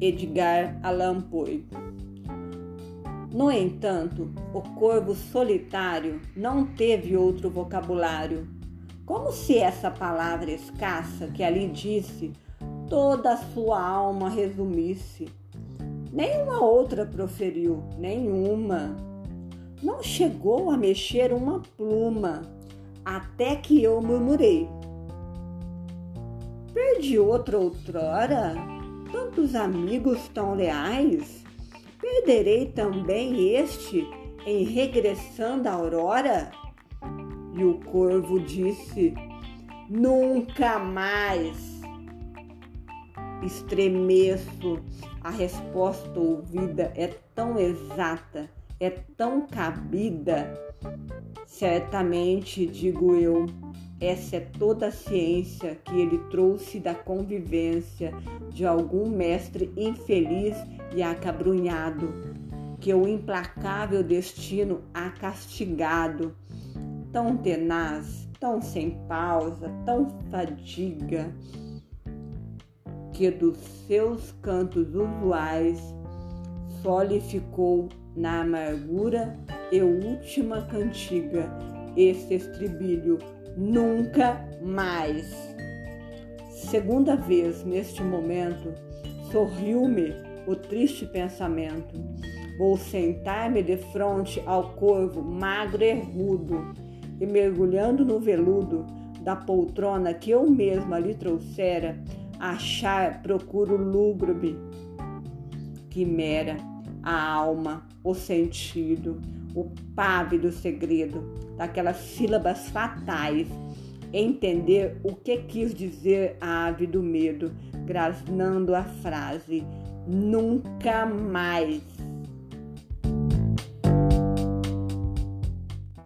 Edgar Allan Poe. No entanto, o corvo solitário não teve outro vocabulário, como se essa palavra escassa que ali disse toda a sua alma resumisse. Nenhuma outra proferiu, nenhuma. Não chegou a mexer uma pluma, até que eu murmurei. Perdi outra outrora? Tantos amigos tão leais? Perderei também este em regressando a aurora? E o corvo disse: Nunca mais. Estremeço, a resposta ouvida é tão exata, é tão cabida. Certamente, digo eu, essa é toda a ciência que ele trouxe da convivência de algum mestre infeliz e acabrunhado, que o implacável destino ha castigado, tão tenaz, tão sem pausa, tão fadiga, que dos seus cantos usuais só lhe ficou na amargura e última cantiga esse estribilho nunca mais. Segunda vez neste momento, sorriu-me o triste pensamento. Vou sentar-me de frente ao corvo magro e rudo, e mergulhando no veludo da poltrona que eu mesma lhe trouxera, achar procuro lúgubre, quimera, a alma, o sentido, o pávido segredo daquelas sílabas fatais, entender o que quis dizer a ave do medo, grasnando a frase nunca mais.